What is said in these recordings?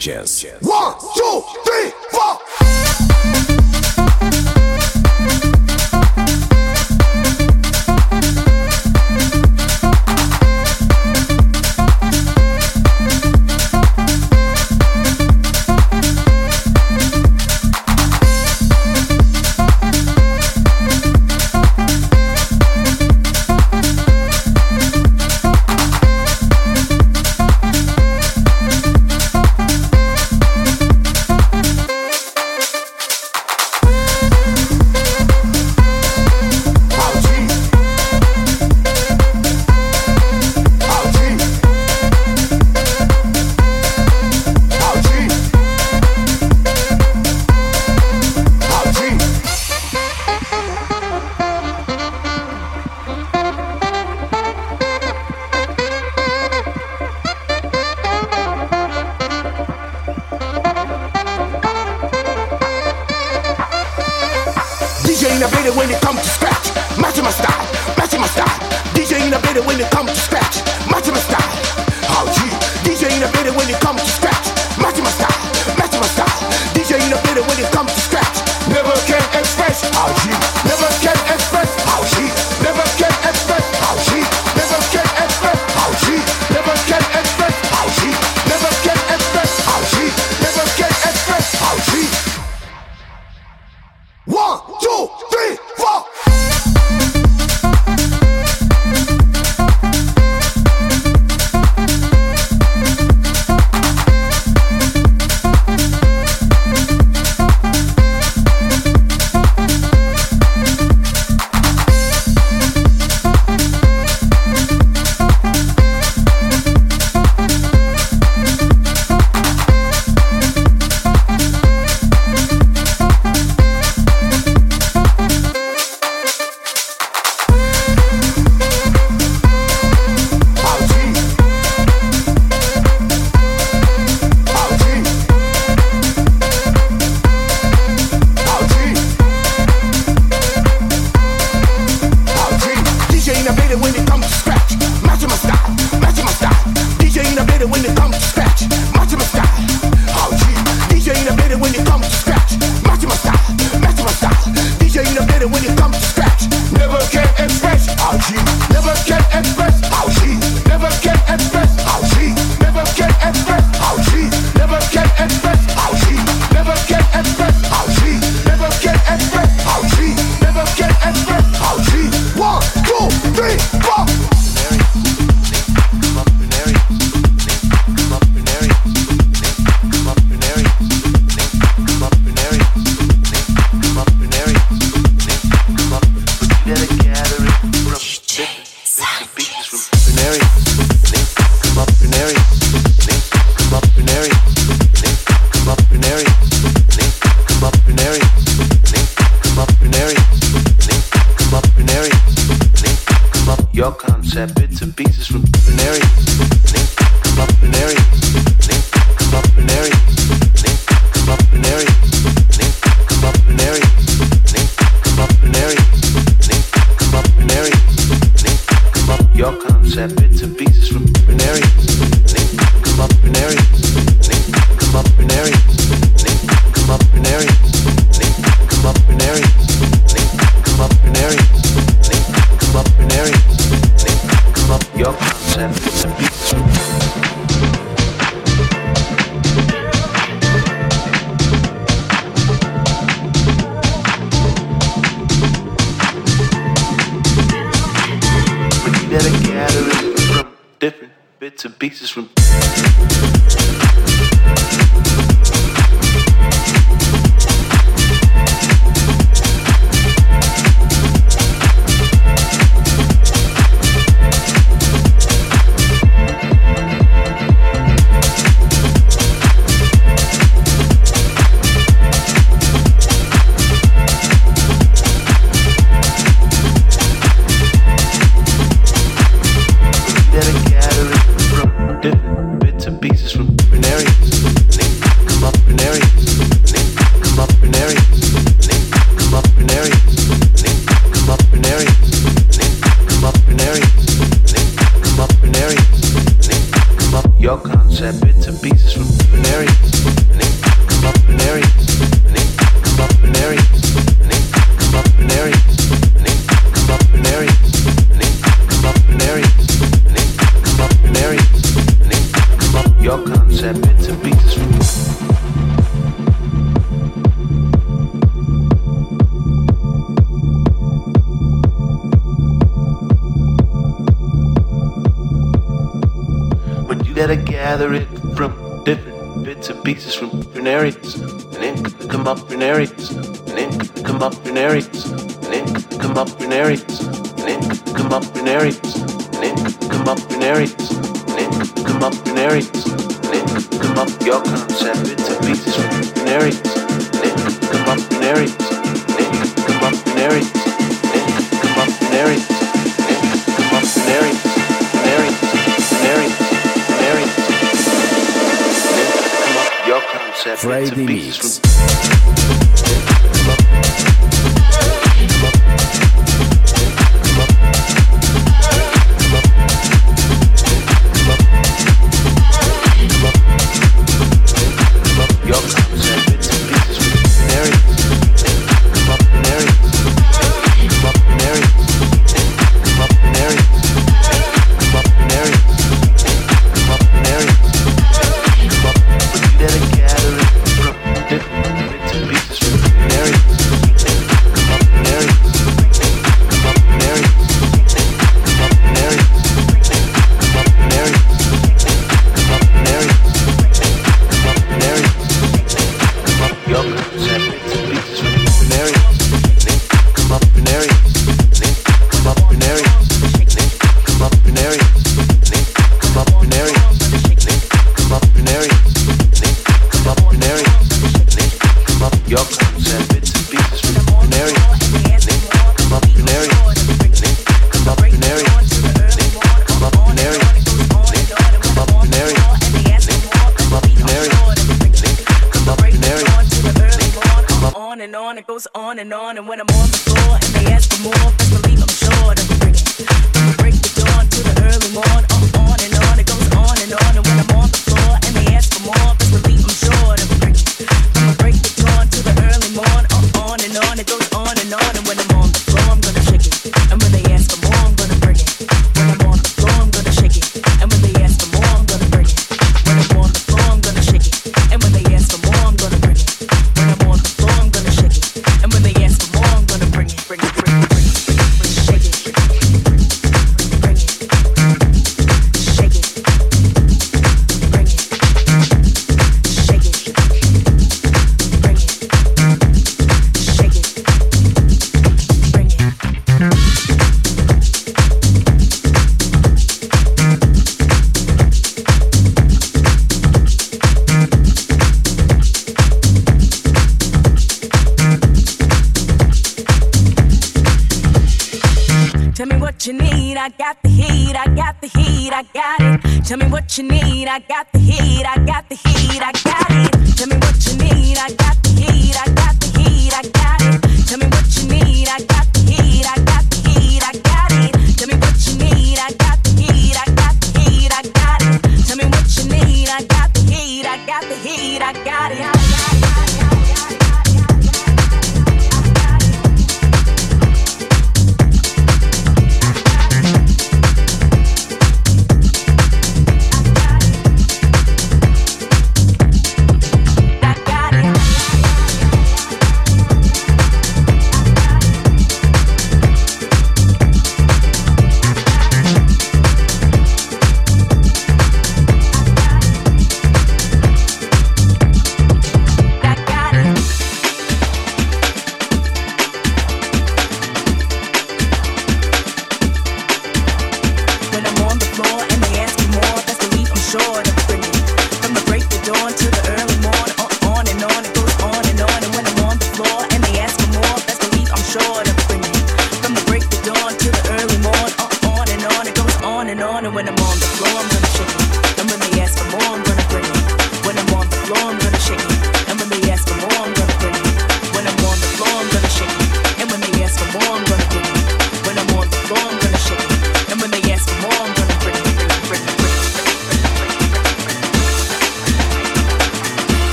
Sanchez. z mix.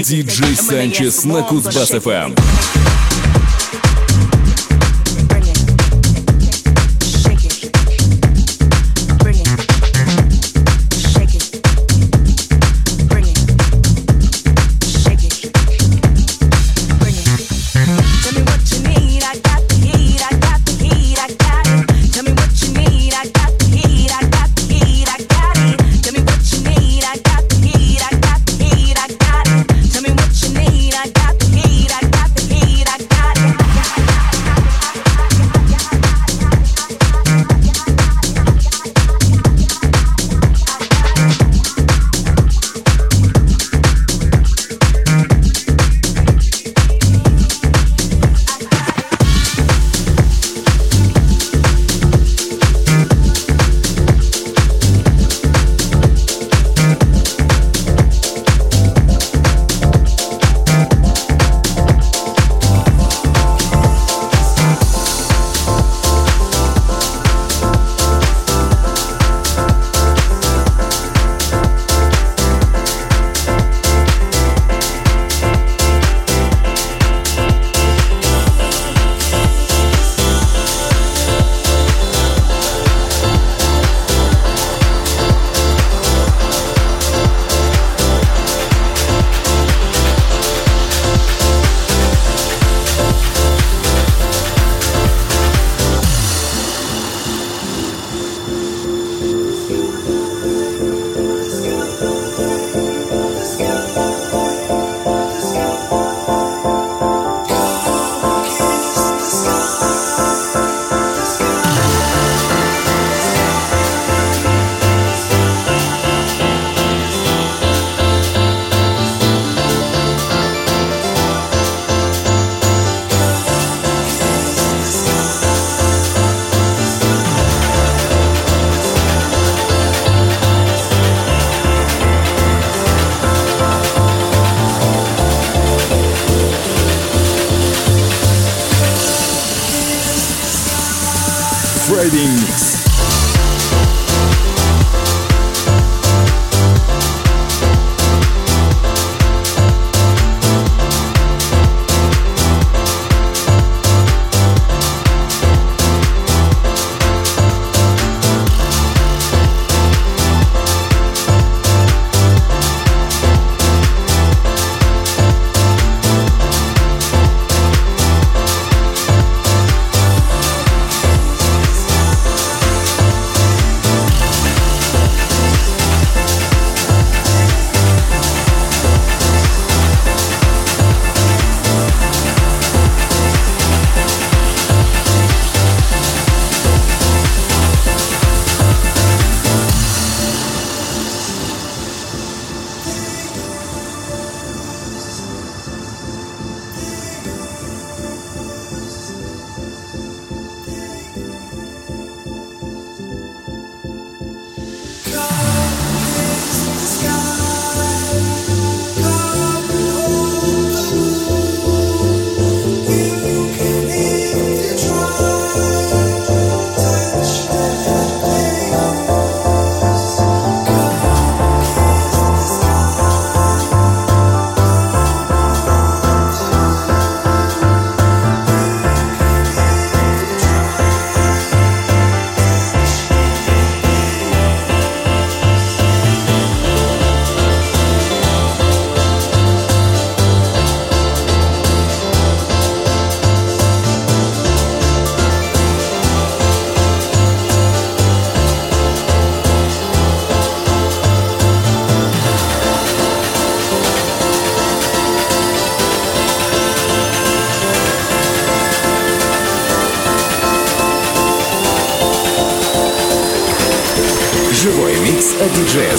DJ Sanchez на Кузбасс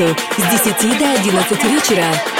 Пятницу с 10 до 11 вечера.